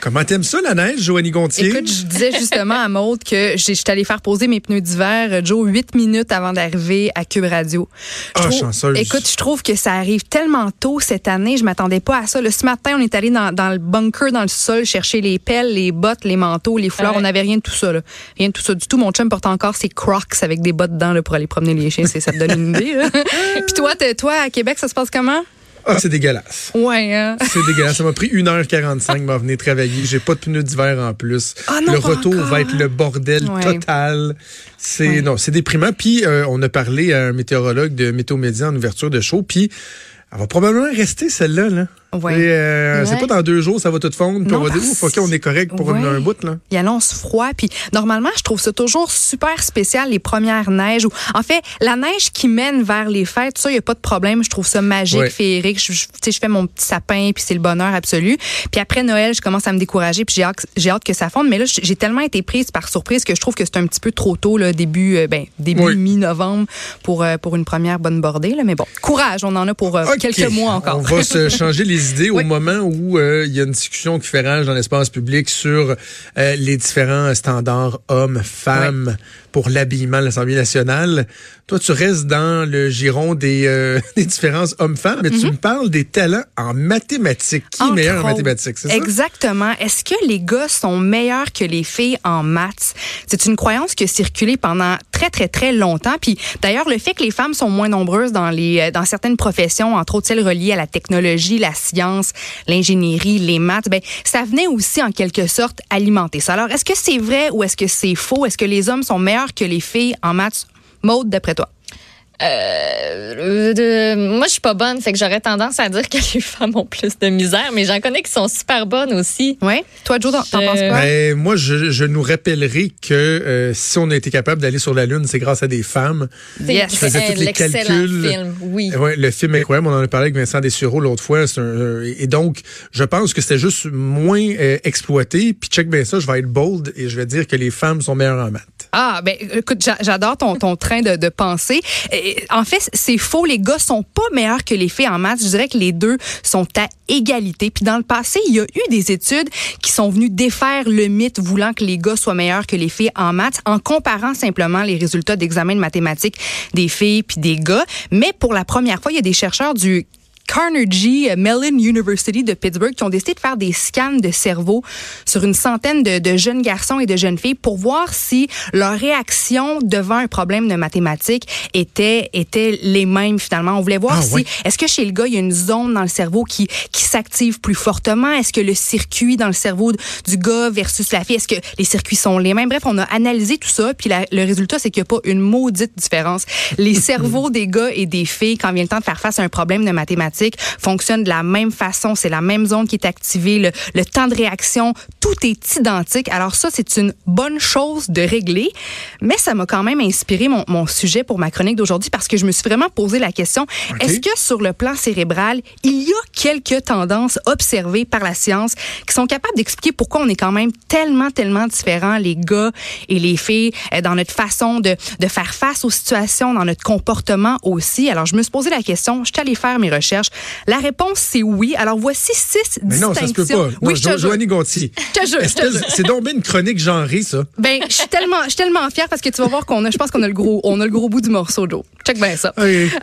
Comment t'aimes ça, la neige, Joanie Gontier? Écoute, je disais justement à Maude que j'étais allée faire poser mes pneus d'hiver, euh, Joe, huit minutes avant d'arriver à Cube Radio. Je ah, trouve, chanceuse. Écoute, je trouve que ça arrive tellement tôt cette année. Je m'attendais pas à ça. Le, ce matin, on est allé dans, dans, le bunker, dans le sol, chercher les pelles, les bottes, les manteaux, les fleurs. On n'avait rien de tout ça. Là. Rien de tout ça du tout. Mon chum porte encore ses crocs avec des bottes dedans là, pour aller promener les chiens. Ça te donne une idée. Puis toi, toi, à Québec, ça se passe comment? Ah, c'est dégueulasse. Ouais, hein? C'est dégueulasse. Ça m'a pris 1h45 de venir travailler. J'ai pas de pneus d'hiver en plus. Ah non, le retour va être le bordel total. C'est non, c'est déprimant. Puis euh, on a parlé à un météorologue de Météo Média en ouverture de show. Puis elle va probablement rester celle-là. Là. Ouais. Euh, c'est pas dans deux jours, ça va tout fondre. Puis on va dire, ouf, OK, on est correct pour un bout. Là. Il annonce froid. Puis normalement, je trouve ça toujours super spécial, les premières neiges. Ou, en fait, la neige qui mène vers les fêtes, ça, il n'y a pas de problème. Je trouve ça magique, féerique. Je, je, je fais mon petit sapin, puis c'est le bonheur absolu. Puis après Noël, je commence à me décourager, puis j'ai hâte, j'ai hâte que ça fonde. Mais là, j'ai tellement été prise par surprise que je trouve que c'est un petit peu trop tôt, là, début, euh, ben, début mi-novembre pour, euh, pour une première bonne bordée. Là. Mais bon, courage, on en a pour quelques mois encore. On va se changer les idées au moment où euh, il y a une discussion qui fait rage dans l'espace public sur euh, les différents standards hommes-femmes pour l'habillement de l'Assemblée nationale. Toi, tu restes dans le giron des, euh, des différences hommes-femmes, mais tu mhm. me parles des talents en mathématiques. Qui est meilleur en mathématiques, c'est ça? Exactement. Est-ce que les gars sont meilleurs que les filles en maths? C'est une croyance qui a circulé pendant très, très, très longtemps. Puis d'ailleurs, le fait que les femmes sont moins nombreuses dans, les, dans certaines professions, entre autres celles reliées à la technologie, la science, l'ingénierie, les maths, ben, ça venait aussi en quelque sorte alimenter ça. Alors, est-ce que c'est vrai ou est-ce que c'est faux? Est-ce que les hommes sont meilleurs que les filles en maths? Maude, d'après toi? Euh, moi, je suis pas bonne, fait que j'aurais tendance à dire que les femmes ont plus de misère, mais j'en connais qui sont super bonnes aussi. Oui. Toi, Joe, t'en penses quoi? Ben, moi, je, je, nous rappellerai que euh, si on a été capable d'aller sur la Lune, c'est grâce à des femmes. Yes. Je faisais tous les calculs. film, oui. Ouais, le film est incroyable. On en a parlé avec Vincent Dessureau l'autre fois. Un, et donc, je pense que c'était juste moins euh, exploité. Puis check bien ça, je vais être bold et je vais dire que les femmes sont meilleures en maths. Ah, ben écoute, j'adore ton, ton train de, de pensée. en fait, c'est faux. Les gars sont pas meilleurs que les filles en maths. Je dirais que les deux sont à égalité. Puis dans le passé, il y a eu des études qui sont venues défaire le mythe voulant que les gars soient meilleurs que les filles en maths en comparant simplement les résultats d'examen de mathématiques des filles puis des gars. Mais pour la première fois, il y a des chercheurs du Carnegie Mellon University de Pittsburgh qui ont décidé de faire des scans de cerveau sur une centaine de, de, jeunes garçons et de jeunes filles pour voir si leur réaction devant un problème de mathématiques était était les mêmes finalement. On voulait voir ah, si est-ce que chez le gars il y a une zone dans le cerveau qui qui s'active plus fortement, est-ce que le circuit dans le cerveau du gars versus la fille, est-ce que les circuits sont les mêmes? Bref, on a analysé tout ça puis le résultat c'est qu'il n'y a pas une maudite différence. Les cerveaux des gars et des filles quand vient le temps de faire face à un problème de mathématiques fonctionne de la même façon. C'est la même zone qui est activée. Le, le temps de réaction, tout est identique. Alors ça, c'est une bonne chose de régler. Mais ça m'a quand même inspiré mon, mon sujet pour ma chronique d'aujourd'hui parce que je me suis vraiment posé la question, est-ce que sur le plan cérébral, il y a quelques tendances observées par la science qui sont capables d'expliquer pourquoi on est quand même tellement, tellement différents, les gars et les filles, euh, dans notre façon de, de faire face aux situations, dans notre comportement aussi? Alors, je me suis posé la question, je suis allée faire mes recherches. La réponse, c'est oui. Alors, voici six Mais non, ça se peut pas. Oui, je Joanie Gontier. C'est donc bien une chronique genrée, ça? Ben, je suis tellement, je tellement fière parce que tu vas voir qu'on a, je pense qu'on a le gros, on a le gros bout du morceau, Joe. Check bien ça.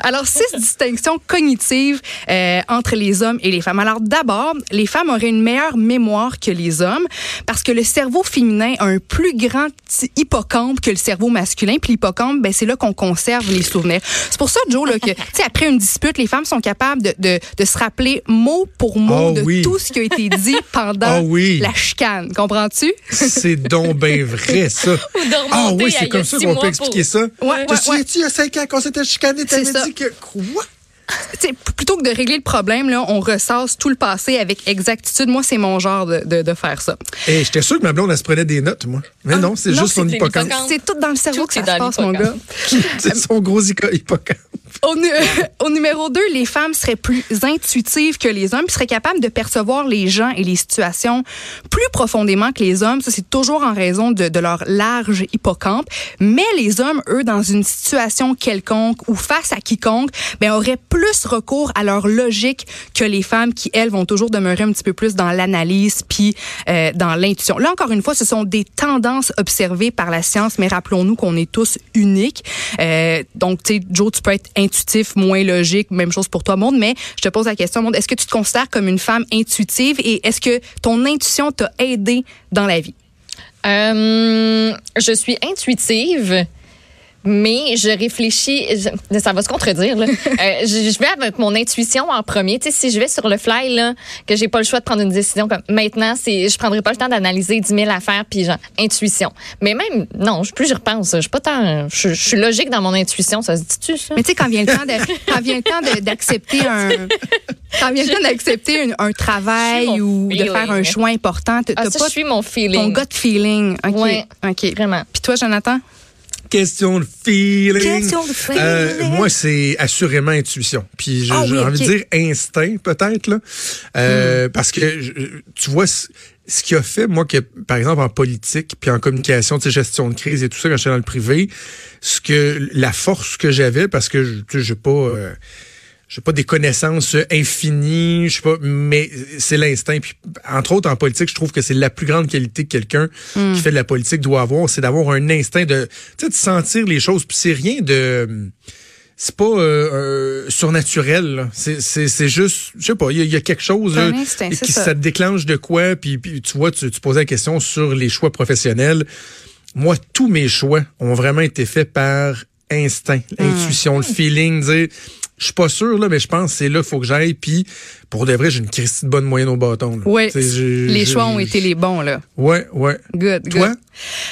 Alors, six distinctions cognitives euh, entre les hommes et les femmes. Alors, d'abord, les femmes auraient une meilleure mémoire que les hommes parce que le cerveau féminin a un plus grand hippocampe que le cerveau masculin. Puis l'hippocampe, ben, c'est là qu'on conserve les souvenirs. C'est pour ça, Joe, là, que, tu sais, après une dispute, les femmes sont capables de, de, de se rappeler mot pour mot oh de tout ce qui a été dit pendant oh la chicane. Comprends-tu? C'est donc bien vrai, ça. Ah oui, c'est comme ça qu'on peut expliquer ça. Ouais, Te souviens-tu, il y a cinq ans, quand c'était chicané, t'avais dit que... Quoi? plutôt que de régler le problème, là, on ressasse tout le passé avec exactitude. Moi, c'est mon genre de, de, de faire ça. Et j'étais sûr que ma blonde, elle se prenait des notes, moi. Mais ah, non, c'est juste son hippocampe. C'est tout dans le cerveau que ça se passe, mon gars. c'est son gros hippocampe. Au, nu- au numéro 2, les femmes seraient plus intuitives que les hommes, puis seraient capables de percevoir les gens et les situations plus profondément que les hommes. Ça, c'est toujours en raison de, leur large hippocampe. Mais les hommes, eux, dans une situation quelconque ou face à quiconque, ben, auraient plus recours à leur logique que les femmes qui, elles, vont toujours demeurer un petit peu plus dans l'analyse puis euh, dans l'intuition. Là, encore une fois, ce sont des tendances observées par la science, mais rappelons-nous qu'on est tous uniques. Euh, donc, tu sais, Joe, tu peux être moins logique, même chose pour toi, Monde, mais je te pose la question, Monde, est-ce que tu te considères comme une femme intuitive et est-ce que ton intuition t'a aidé dans la vie? Euh, je suis intuitive. Mais je réfléchis, je- ça va se contredire. Là. Euh, je, je vais avec mon intuition en premier. Tu sais, si je vais sur le fly, là, que j'ai pas le choix de prendre une décision comme maintenant, c'est, je prendrai pas le temps d'analyser 10 000 affaires puis genre intuition. Mais même non, je- plus j'y repense, je suis pas tant, je, je suis logique dans mon intuition. Ça se dit-tu ça? Mais tu sais, quand vient le temps de, quand vient le temps d'accepter un, quand vient le temps d'accepter un, un travail ou de faire un choix important, t'as Ah, t'as ça, pas je suis mon feeling. ton gut feeling. OK. Ouais. OK. Vraiment. Puis toi, Jonathan? Question de feeling. Question de feeling. Euh, moi, c'est assurément intuition. Puis Ah j'ai oui, envie de dire instinct, peut-être. là. Euh, Parce que, je- tu vois, ce qui a fait, moi, que, par exemple, en politique, puis en communication, tu sais, gestion de crise et tout ça, quand j'étais dans le privé, ce que la force que j'avais, parce que, je- tu sais, j'ai pas... euh, j'ai pas des connaissances infinies, je sais pas, mais c'est l'instinct. Puis, entre autres, en politique, je trouve que c'est la plus grande qualité que quelqu'un qui fait de la politique doit avoir, c'est d'avoir un instinct de, tu sais, de sentir les choses. Puis c'est rien de, c'est pas euh, euh, surnaturel. C'est, c'est, c'est juste, je sais pas, il y, y a quelque chose un là, instinct, qui ça. ça te déclenche de quoi. Puis, puis tu vois, tu, tu posais la question sur les choix professionnels. Moi, tous mes choix ont vraiment été faits par instinct, Hmm. l'intuition, le feeling, dire je suis pas sûr là, mais je pense que c'est là qu'il faut que j'aille. Puis pour de vrai, j'ai une Christie de bonne moyenne au bâton. Oui. Les choix ont été les bons, là. Ouais, ouais. Good, Toi? good.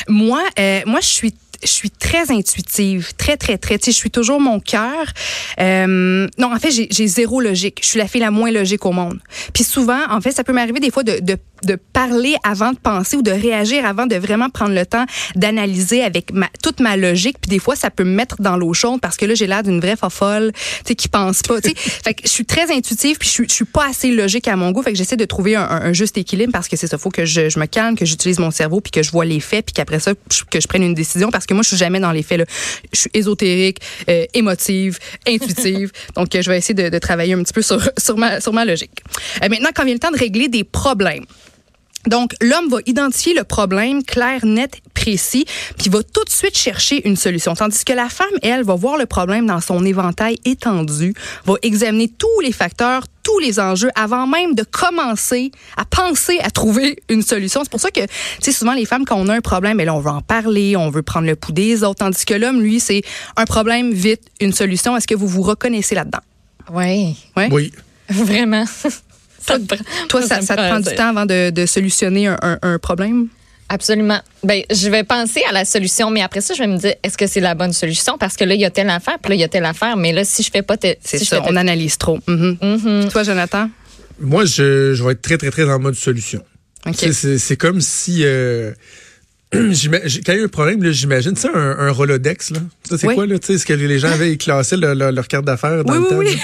Moi, euh, moi, je suis je suis très intuitive, très très très. Tu sais, je suis toujours mon cœur. Euh, non, en fait, j'ai zéro logique. Je suis la fille la moins logique au monde. Puis souvent, en fait, ça peut m'arriver des fois de, de de parler avant de penser ou de réagir avant de vraiment prendre le temps d'analyser avec ma, toute ma logique. Puis des fois, ça peut me mettre dans l'eau chaude parce que là, j'ai l'air d'une vraie fofolle, tu sais, qui pense pas. Tu sais, fait que je suis très intuitive puis je suis, je suis pas assez logique à mon goût. Fait que j'essaie de trouver un, un- juste équilibre parce que c'est ça, faut que je, je me calme, que j'utilise mon cerveau puis que je vois les faits puis qu'après ça, que je prenne une décision parce que moi, je suis jamais dans les faits. Là. Je suis ésotérique, euh, émotive, intuitive. Donc, je vais essayer de, de travailler un petit peu sur, sur, ma, sur ma logique. Euh, maintenant, quand vient le temps de régler des problèmes, donc, l'homme va identifier le problème clair, net, précis, puis va tout de suite chercher une solution. Tandis que la femme, elle, va voir le problème dans son éventail étendu, va examiner tous les facteurs, tous les enjeux avant même de commencer à penser à trouver une solution. C'est pour ça que, tu sais, souvent les femmes, quand on a un problème, ben là, on veut en parler, on veut prendre le pouls des autres, tandis que l'homme, lui, c'est un problème, vite, une solution. Est-ce que vous vous reconnaissez là-dedans? Oui, Ouais? Oui. vraiment. Ça me prend- Toi, ça, te prend du temps avant de, de solutionner un, un- un problème? Absolument. Ben, je vais penser à la solution, mais après ça, je vais me dire, est-ce que c'est la bonne solution? Parce que là, il y a telle affaire, puis là, il y a telle affaire, mais là, si je fais pas telle, C'est si ça, on analyse trop. Mhm. Puis Toi, Jonathan? Moi, je, je vais être très, très, très en mode solution. OK. Tu sais, C'est c'est comme si... euh, quand il y a un problème, j'imagine, sais, un, un Rolodex, là. Ça, c'est Oui. quoi, là? Tu sais, ce que les gens avaient classé leur, carte d'affaires dans Oui, le temps. oui. là.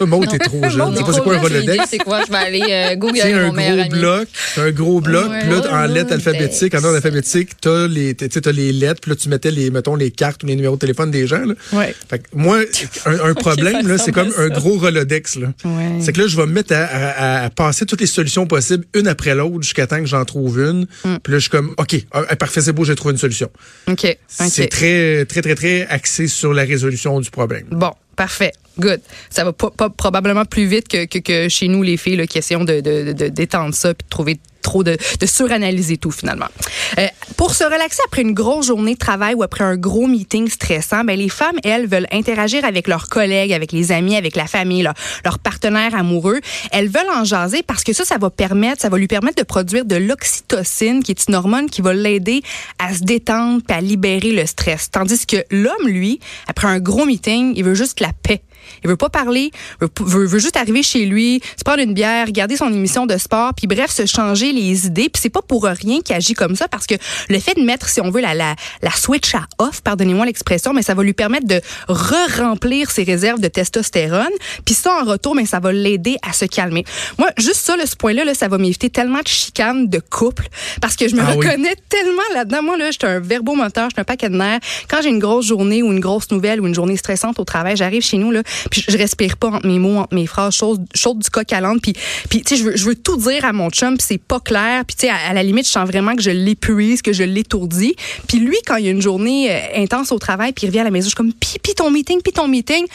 Maud, t'es trop jeune. Non, pas c'est quoi un Rolodex? C'est quoi? Je vais aller euh, Google C'est un gros bloc, c'est un gros bloc, puis là, en lettres alphabétiques, en ordre alphabétique, t'as les, t'as les lettres, puis là, tu mettais les, mettons, les cartes ou les numéros de téléphone des gens, là. Ouais. Fait que moi, un, un problème, là, ça c'est comme un ça. gros Rolodex, là. Ouais. C'est que là, je vais me mettre à, à- à passer toutes les solutions possibles, une après l'autre, jusqu'à temps que j'en trouve une. Mm. Puis là, je suis comme, OK, parfait, c'est beau, j'ai trouvé une solution. OK. C'est très, très, très, très axé sur la résolution du problème. Bon, parfait. Good. Ça va pas, pas- probablement plus vite que, que, que chez nous, les filles, là, qui essayons de, de, de- d'étendre ça puis de trouver trop de, de suranalyser tout finalement. Euh, pour se relaxer après une grosse journée de travail ou après un gros meeting stressant, ben les femmes elles veulent interagir avec leurs collègues, avec les amis, avec la famille, leur, leur partenaire amoureux. Elles veulent en jaser parce que ça, ça va permettre, ça va lui permettre de produire de l'oxytocine, qui est une hormone qui va l'aider à se détendre puis à libérer le stress. Tandis que l'homme, lui, après un gros meeting, il veut juste la paix. Il veut pas parler, veut, veut, veut juste arriver chez lui, se prendre une bière, regarder son émission de sport, puis bref, se changer les idées. Puis c'est pas pour rien qu'il agit comme ça, parce que le fait de mettre, si on veut, la, la, la switch à off, pardonnez-moi l'expression, mais ça va lui permettre de re-remplir ses réserves de testostérone. Puis ça, en retour, mais ça va l'aider à se calmer. Moi, juste ça, là, ce point-là, là, ça va m'éviter tellement de chicanes de couple, parce que je me Ah oui. reconnais tellement là-dedans. Moi, là, j'étais un verbomoteur, j'étais un paquet de nerfs. Quand j'ai une grosse journée ou une grosse nouvelle ou une journée stressante au travail, j'arrive chez nous, là, puis je respire pas entre mes mots, entre mes phrases, chaude, chaude du coq à l'âne. Puis, puis tu sais, je veux, je veux tout dire à mon chum, puis c'est pas clair. Puis, tu sais, à, la limite, je sens vraiment que je l'épuise, que je l'étourdis. Puis lui, quand il y a une journée euh, intense au travail, puis il revient à la maison, je suis comme, puis, puis ton meeting, puis ton meeting.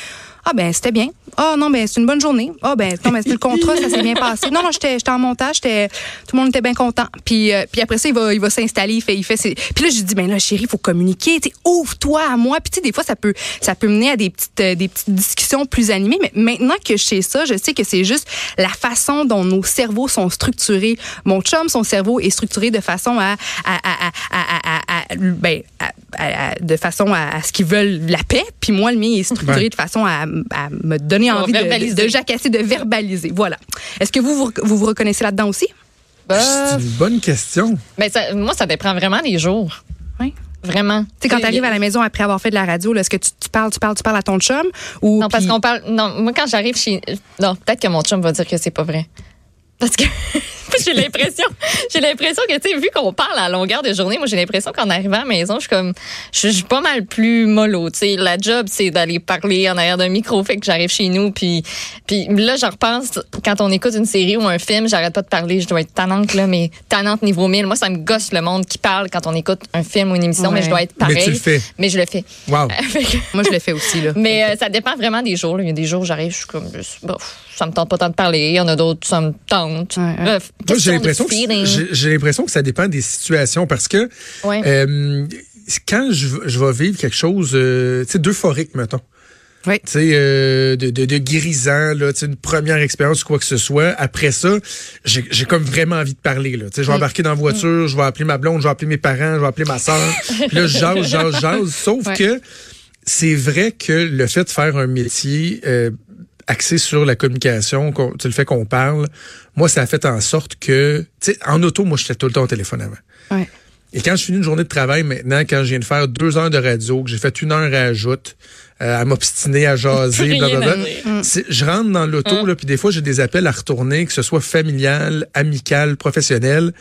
Ah ben c'était bien. Ah non ben c'est une bonne journée. Ah ben non mais c'est le contrat, ça s'est bien passé. Non non, j'étais j'étais en montage, j'étais tout le monde était bien content. Puis euh, puis après ça il va il va s'installer, il fait il fait ses... Puis là je lui dis ben là chérie, faut communiquer, tu ouvre-toi à moi. Puis tu sais des fois ça peut ça peut mener à des petites euh, des petites discussions plus animées, mais maintenant que je sais ça, je sais que c'est juste la façon dont nos cerveaux sont structurés. Mon chum, son cerveau est structuré de façon à, à, à, à, à, à- à- ben, à- à- à- de façon à, à ce qu'ils veulent la paix, puis moi le mien est structuré Ouais. de façon à, à me donner envie de, de, verbaliser. de jacasser, de verbaliser. Voilà. Est-ce que vous vous, vous vous reconnaissez là-dedans aussi? Bah, C'est une bonne question. ben, ça- moi, ça dépend vraiment des jours. Oui. Vraiment. Tu sais, quand tu arrives à la maison après avoir fait de la radio, là, est-ce que tu, tu parles, tu parles, tu parles à ton chum? Ou, Non, parce qu'on parle. Non, moi, quand j'arrive chez. Non, peut-être que mon chum va dire que c'est pas vrai. Parce que j'ai l'impression, j'ai l'impression que, tu sais, vu qu'on parle à longueur de journée, moi, j'ai l'impression qu'en arrivant à la maison, je suis comme, je suis pas mal plus mollo, tu sais. La job, c'est d'aller parler en arrière d'un micro, fait que j'arrive chez nous, puis, puis là, je repense, quand on écoute une série ou un film, j'arrête pas de parler, je dois être tannante, là, mais tannante niveau 1000. Moi, ça me gosse le monde qui parle quand on écoute un film ou une émission, mais je dois être Mais pareil. tu le fais. Mais je le fais. Wow. Fait que- Moi, je le fais aussi. Là. mais euh, ça dépend vraiment des jours. là. Il y a des jours, j'arrive, je suis comme, juste, bof, ça me tente pas tant de parler. Il y en a d'autres, ça me tente. Ouais, ouais. Bref, Moi, j'ai l'impression que feeling. j'ai j'ai l'impression que ça dépend des situations parce que Ouais. euh, quand je, je vais vivre quelque chose, euh, tu sais, d'euphorique, mettons. Oui. Tu sais, euh, de, de, là, une première expérience ou quoi que ce soit. Après ça, j'ai j'ai comme vraiment envie de parler. Là. Tu sais, je vais embarquer dans la voiture, je vais appeler ma blonde, je vais appeler mes parents, je vais appeler ma soeur. Puis là, je jase, jase, jase. Sauf Ouais. que c'est vrai que le fait de faire un métier euh, axé sur la communication, le fait qu'on parle, moi, ça a fait en sorte que, tu sais, en auto, moi, j'étais tout le temps au téléphone avant. Ouais. Et quand je finis une journée de travail maintenant, quand je viens de faire deux heures de radio, que j'ai fait une heure à ajoute, euh, à m'obstiner, à jaser, blablabla, c'est- je rentre dans l'auto, là, puis des fois, j'ai des appels à retourner, que ce soit familial, amical, professionnel.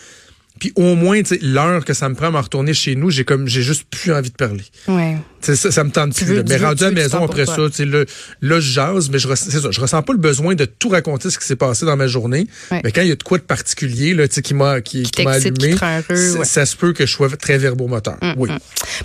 Puis au moins, l'heure que ça me prend à me retourner chez nous, j'ai comme j'ai juste plus envie de parler. Ouais. Ça, ça me tente Tu plus. veux- Mais rendu à la maison après ça, sais, là, je jase, mais je, ress- c'est ça, je ressens pas le besoin de tout raconter ce qui s'est passé dans ma journée. Ouais. Mais quand il y a de quoi de particulier, là, tu sais, qui m'a qui, Qui allumé, heureux, ça, ouais. ça se peut que je sois très verbomoteur. oui.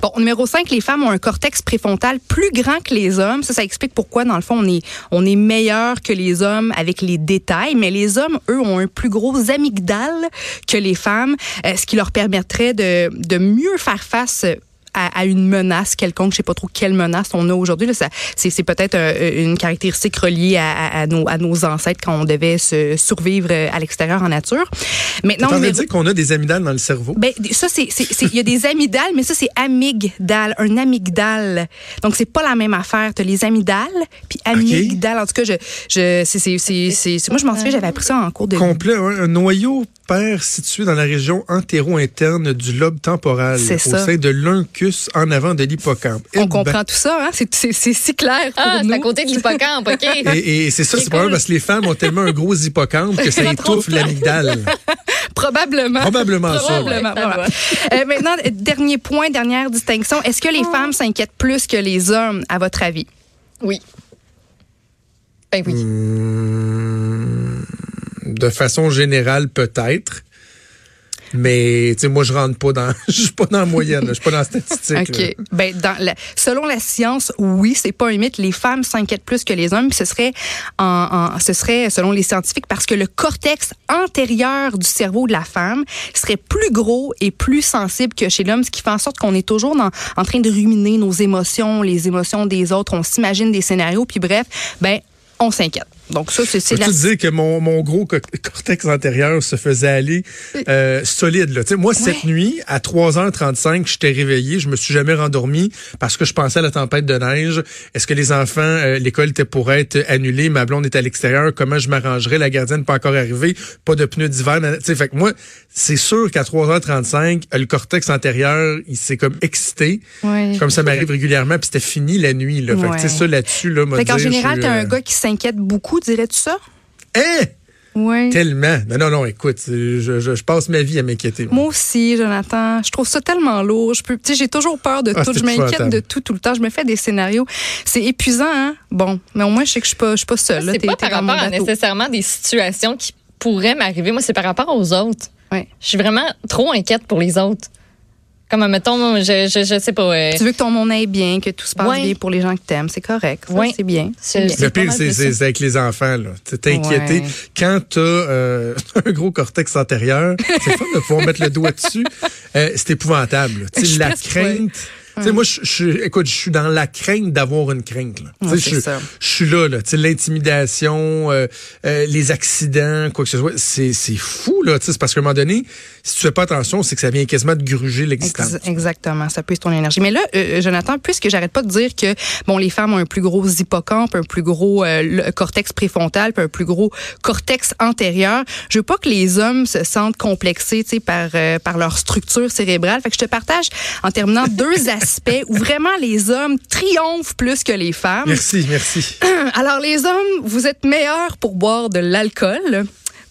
Bon, numéro 5, les femmes ont un cortex préfrontal plus grand que les hommes. Ça, ça explique pourquoi, dans le fond, on est, on est meilleur que les hommes avec les détails. Mais les hommes, eux, ont un plus gros amygdale que les femmes, euh, ce qui leur permettrait de, de mieux faire face à, à une menace quelconque. Je sais pas trop quelle menace on a aujourd'hui. là. Ça, C'est peut-être euh, une caractéristique reliée à, nos, à nos ancêtres quand on devait se survivre euh, à l'extérieur en nature. Maintenant, de numéro- dire qu'on a des amygdales dans le cerveau? ben, ça, c'est, il y a des amygdales, mais ça, c'est amygdale, un amygdale. Donc, c'est pas la même affaire. T'as les amygdales, puis amygdale. En tout cas, je, c'est, moi, je m'en souviens, j'avais appris ça en cours de. Complet, un noyau pair situé dans la région antéro-interne du lobe temporal, C'est au ça. sein de en avant de l'hippocampe. Eh On ben, comprend tout ça, hein? C'est, c'est, c'est si clair pour Ah, c'est à côté de l'hippocampe, OK? Et, et c'est ça, C'est cool. parce que les femmes ont tellement un gros hippocampe que ça étouffe l'amygdale. Probablement. Probablement ça. Probablement. Ouais, ça voilà. Euh, maintenant, dernier point, dernière distinction. Est-ce que les femmes s'inquiètent plus que les hommes, à votre avis? Oui. Ben oui. Hmm, de façon générale, peut-être. Mais, tu sais, moi, je rentre pas dans, je suis pas dans la moyenne, je suis pas dans la statistique. là. OK. Ben, dans la- selon la science, oui, c'est pas un mythe. Les femmes s'inquiètent plus que les hommes. Puis ce serait, en, en- ce serait, selon les scientifiques, parce que le cortex antérieur du cerveau de la femme serait plus gros et plus sensible que chez l'homme, ce qui fait en sorte qu'on est toujours dans- en train de ruminer nos émotions, les émotions des autres. On s'imagine des scénarios. Puis bref, ben, on s'inquiète. Donc ça, c'est la... te dire que mon, mon gros co- cortex antérieur se faisait aller euh, solide. Là? Tu moi, cette nuit, à 3h35, j'étais réveillé. Je me suis jamais rendormi parce que je pensais à la tempête de neige. Est-ce que les enfants, euh, l'école était pour être annulée? Ma blonde est à l'extérieur. Comment je m'arrangerais? La gardienne n'est pas encore arrivée. Pas de pneus d'hiver. Tu fait que moi, c'est sûr qu'à 3h35, le cortex antérieur, il s'est comme excité. Ouais. Comme ça m'arrive régulièrement. Puis c'était fini la nuit. Là. Fait que, tu sais, Ouais. ça, là-dessus, là, Fait dire, général, suis, un euh, gars qui s'inquiète beaucoup, dirais-tu ça? Hein? Oui. Tellement. Non, non, non, écoute, je, je, je passe ma vie à m'inquiéter. moi. Moi aussi, Jonathan. Je trouve ça tellement lourd. Je peux, tu sais, j'ai toujours peur de Ah, tout. Je m'inquiète de tout tout le temps. Je me fais des scénarios. C'est épuisant, hein? Bon, mais au moins, je sais que je suis pas, je suis pas seule. là. C'est pas par rapport à nécessairement des situations qui pourraient m'arriver. Moi, c'est par rapport aux autres. Ouais. Je suis vraiment trop inquiète pour les autres. Comme, mettons, je, je, je sais pas. euh, Tu veux que ton monde aille bien, que tout se passe Ouais. bien pour les gens que t'aimes. C'est correct. Ça, Ouais. C'est bien. Le pire, c'est avec les enfants. là. Tu T'es inquiété. Ouais. Quand t'as euh, un gros cortex antérieur, c'est fun de pouvoir mettre le doigt dessus. Euh, c'est épouvantable. Tu la crainte. Tu sais, moi, je, je, écoute, je suis dans la crainte d'avoir une crainte. Là. Ouais, je, suis- suis là. là. L'intimidation, euh, euh, les accidents, quoi que ce soit, c'est fou. là. C'est parce qu'à un moment donné, si tu fais pas attention, c'est que ça vient quasiment de gruger l'existence. Ex- exactement, ça puise ton énergie. Mais là, euh, Jonathan, puisque j'arrête pas de dire que bon, les femmes ont un plus gros hippocampe, un plus gros euh, le cortex préfrontal, puis un plus gros cortex antérieur, je veux pas que les hommes se sentent complexés, tu sais, par euh, par leur structure cérébrale. Fait que je te partage en terminant deux aspects où vraiment les hommes triomphent plus que les femmes. Merci, merci. Alors, les hommes, vous êtes meilleurs pour boire de l'alcool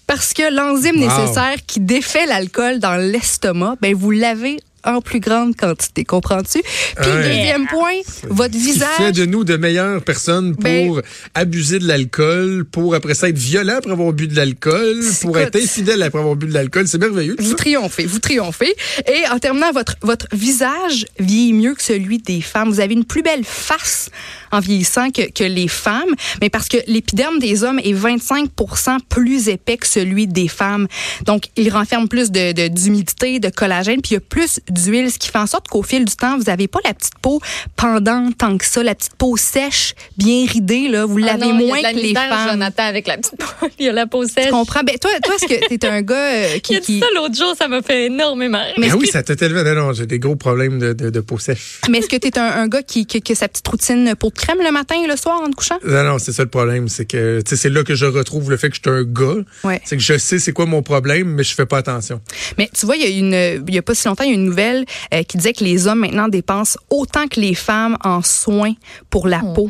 parce que l'enzyme Wow. nécessaire qui défait l'alcool dans l'estomac, ben, vous l'avez en plus grande quantité, comprends-tu? Puis Ouais. deuxième point, votre Qui fait visage... de nous de meilleures personnes pour Ben- abuser de l'alcool, pour après ça être violent après avoir bu de l'alcool, pour Écoute. être infidèle après avoir bu de l'alcool. C'est merveilleux. Vous ça. triomphez, vous triomphez. Et en terminant, votre, votre visage vieillit mieux que celui des femmes. Vous avez une plus belle face en vieillissant que, que les femmes, mais parce que l'épiderme des hommes est 25% plus épais que celui des femmes. Donc, il renferme plus de, de- d'humidité, de collagène, puis il y a plus d'huile, ce qui fait en sorte qu'au fil du temps, vous n'avez pas la petite peau pendante tant que ça, la petite peau sèche, bien ridée, là. Vous ah l'avez non, il y a moins de la que les femmes. Jonathan, avec la petite peau. Il y a la peau sèche. Tu comprends? Ben, toi, toi, est-ce que t'es un gars euh, Il qui, a dit qui, ça l'autre jour, ça m'a fait énormément rire. Mais ah est-ce oui, que- ça t'a élevé. Non, non, j'ai des gros problèmes de, de, de peau sèche. Mais est-ce que tu es un, un gars qui, qui, qui a sa petite routine pour de crème le matin et le soir en te couchant? Non, non, c'est ça le problème. C'est que, tu sais, c'est là que je retrouve le fait que je suis un gars. Ouais. C'est que je sais c'est quoi mon problème, mais je fais pas attention. Mais tu vois, il y a une, il y a pas si longtemps, il y a une nouvelle euh, qui disait que les hommes maintenant dépensent autant que les femmes en soins pour la peau.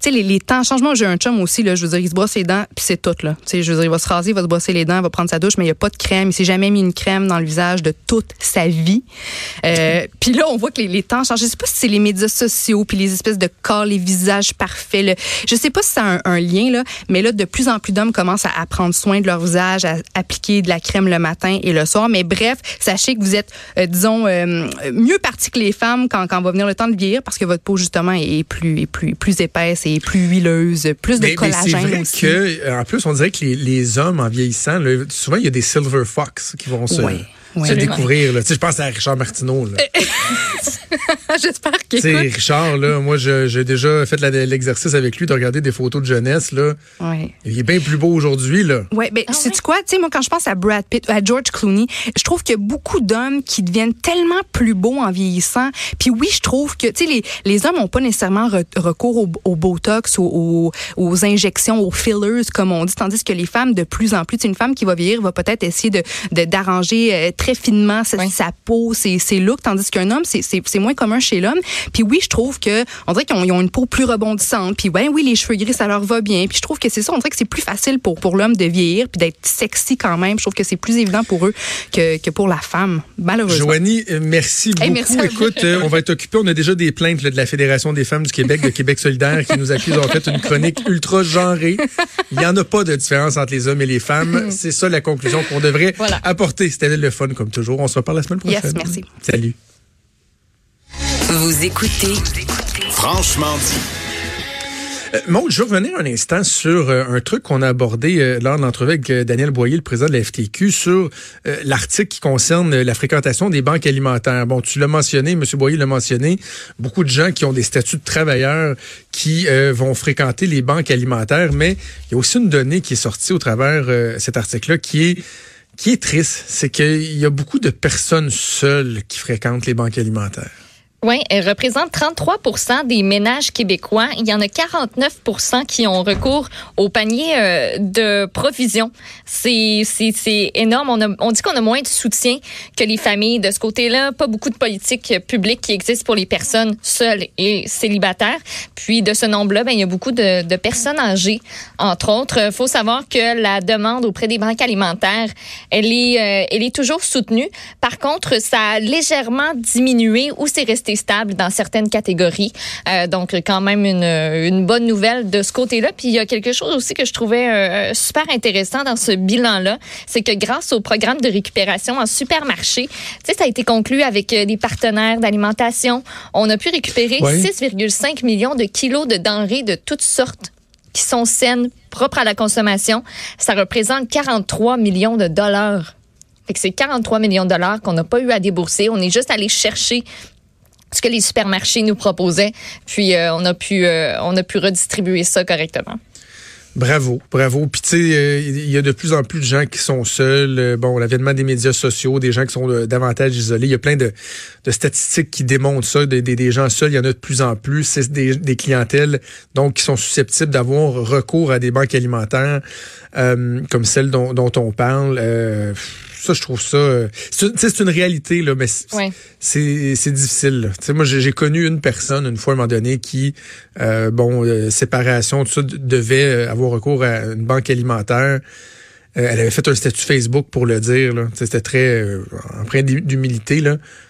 Tu sais, les, les temps, changement, j'ai un chum aussi, là, je veux dire, il se brosse les dents, puis c'est tout, là. Tu sais, je veux dire, il va se raser, il va se brosser les dents, il va prendre sa douche, mais il n'y a pas de crème. Il s'est jamais mis une crème dans le visage de toute sa vie. Euh, puis là, on voit que les, les temps changent. Je sais pas si c'est les médias sociaux, puis les espèces de corps, les visages parfaits. là. Je sais pas si ça a un, lien, là, mais là, de plus en plus d'hommes commencent à, prendre soin de leur visage, à appliquer de la crème le matin et le soir. Mais bref, sachez que vous êtes, euh, disons, euh, mieux partis que les femmes quand, quand va venir le temps de vieillir, parce que votre peau, justement, est plus, est plus, plus épaisse et plus huileuse, plus de Mais, mais c'est collagène vrai aussi. que, euh, en plus, on dirait que les, les hommes en vieillissant, là, souvent il y a des silver fox qui vont se, se découvrir. Là. Tu sais, je pense à Richard Martineau. J'espère Tu sais, qu'écoute. Richard, là, moi, j'ai déjà fait l'exercice avec lui de regarder des photos de jeunesse. Là. Ouais. Il est bien plus beau aujourd'hui. là. Ouais, ben, Ah sais-tu ouais? quoi? Tu sais, moi, quand je pense à Brad Pitt, à George Clooney, je trouve qu'il y a beaucoup d'hommes qui deviennent tellement plus beaux en vieillissant. Puis oui, je trouve que, tu sais, les, les hommes n'ont pas nécessairement re- recours au, au Botox, aux, aux, aux injections, aux fillers, comme on dit, tandis que les femmes, de plus en plus, tu sais, une femme qui va vieillir va peut-être essayer de de- d'arranger euh, très finement sa, Ouais. sa peau, ses, ses looks, tandis qu'un homme, c'est- moins commun chez l'homme. Puis oui, je trouve que, on dirait qu'ils ont, une peau plus rebondissante. Puis ben oui, les cheveux gris, ça leur va bien. Puis je trouve que c'est ça, on dirait que c'est plus facile pour, pour l'homme de vieillir puis d'être sexy quand même. Je trouve que c'est plus évident pour eux que, que pour la femme, malheureusement. Joanie, euh, merci beaucoup. Hey, merci. Écoute, euh, on va être occupé. On a déjà des plaintes là, de la Fédération des femmes du Québec, de Québec solidaire, qui nous accusent d'avoir fait une chronique ultra genrée. Il n'y en a pas de différence entre les hommes et les femmes. C'est ça la conclusion qu'on devrait Voilà. apporter. C'était le fun comme toujours. On se reparle la semaine prochaine. Yes, merci. Salut. Vous écoutez Franchement dit. Euh, je veux revenir un instant sur euh, un truc qu'on a abordé euh, lors de l'entrevue avec Daniel Boyer, le président de la FTQ, sur l'article qui concerne la fréquentation des banques alimentaires. Bon, tu l'as mentionné, M. Boyer l'a mentionné, beaucoup de gens qui ont des statuts de travailleurs qui vont fréquenter les banques alimentaires, mais il y a aussi une donnée qui est sortie au travers cet article-là qui est qui est triste, c'est qu'il y a beaucoup de personnes seules qui fréquentent les banques alimentaires. Oui, elle représente 33 des ménages québécois. Il y en a 49 qui ont recours au panier euh, de provisions. C'est énorme. On, on dit qu'on a moins de soutien que les familles. De ce côté-là, pas beaucoup de politiques publiques qui existent pour les personnes seules et célibataires. Puis de ce nombre-là, ben, il y a beaucoup de, personnes âgées, entre autres. Il faut savoir que la demande auprès des banques alimentaires, elle est, euh, elle est toujours soutenue. Par contre, ça a légèrement diminué ou c'est resté stable dans certaines catégories. Euh, donc, quand même une, une, bonne nouvelle de ce côté-là. Puis, il y a quelque chose aussi que je trouvais euh, super intéressant dans ce bilan-là, c'est que grâce au programme de récupération en supermarché, ça a été conclu avec euh, des partenaires d'alimentation. On a pu récupérer 6,5 millions de kilos de denrées de toutes sortes qui sont saines, propres à la consommation. Ça représente 43 millions de dollars. Fait que c'est 43 millions de dollars qu'on n'a pas eu à débourser. On est juste allé chercher ce que les supermarchés nous proposaient. Puis euh, on a pu euh, on a pu redistribuer ça correctement. Bravo, bravo. Puis tu sais, euh, il y a de plus en plus de gens qui sont seuls. bon, l'avènement des médias sociaux, des gens qui sont davantage isolés. Il y a plein de, statistiques qui démontrent ça. Des, des, gens seuls, il y en a de plus en plus. C'est des, des, clientèles donc qui sont susceptibles d'avoir recours à des banques alimentaires comme celle dont on parle ça, je trouve ça. Euh, c'est une réalité, là, mais c'est difficile. Moi, j'ai connu une personne, une fois, à un moment donné, qui, euh, bon, euh, séparation, tout ça, devait avoir recours à une banque alimentaire. elle avait fait un statut Facebook pour le dire. C'était très empreint d'humilité.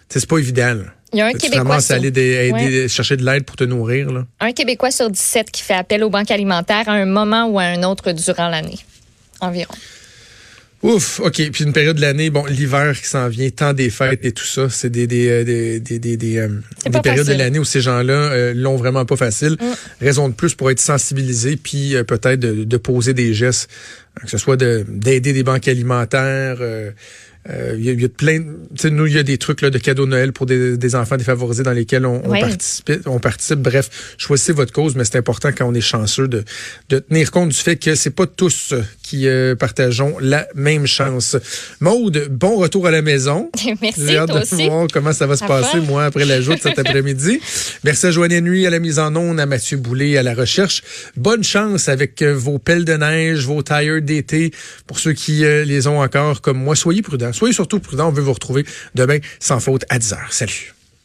C'est pas évident. Il y a un Québécois sur... aller chercher de l'aide pour te nourrir. Là. Un Québécois sur 17 qui fait appel aux banques alimentaires à un moment ou à un autre durant l'année, environ. Ouf, OK. Puis une période de l'année, bon, l'hiver qui s'en vient, temps des fêtes et tout ça, c'est des, des, euh, des, des, des, des, euh, périodes de l'année où ces gens-là euh, l'ont vraiment pas facile. Mm. Raison de plus pour être sensibilisés, puis peut-être de, de, poser des gestes, que ce soit d'aider des banques alimentaires, il y, a, y, a plein, nous il y a des trucs là, de cadeaux Noël pour des, des enfants défavorisés dans lesquels on, on, participe, on participe. Bref, choisissez votre cause, mais c'est important quand on est chanceux de, de tenir compte du fait que c'est pas tous qui euh, partageons la même chance. Maude, bon retour à la maison. Merci. J'ai hâte de voir comment ça va se passer, moi, après la joute cet après-midi. Merci à Joanne Nuit à la mise en onde, à Mathieu Boulay à la recherche. Bonne chance avec euh, vos pelles de neige, vos tires d'été. Pour ceux qui euh, les ont encore comme moi, soyez prudents. Soyez surtout prudents. On veut vous retrouver demain sans faute à 10h. Salut.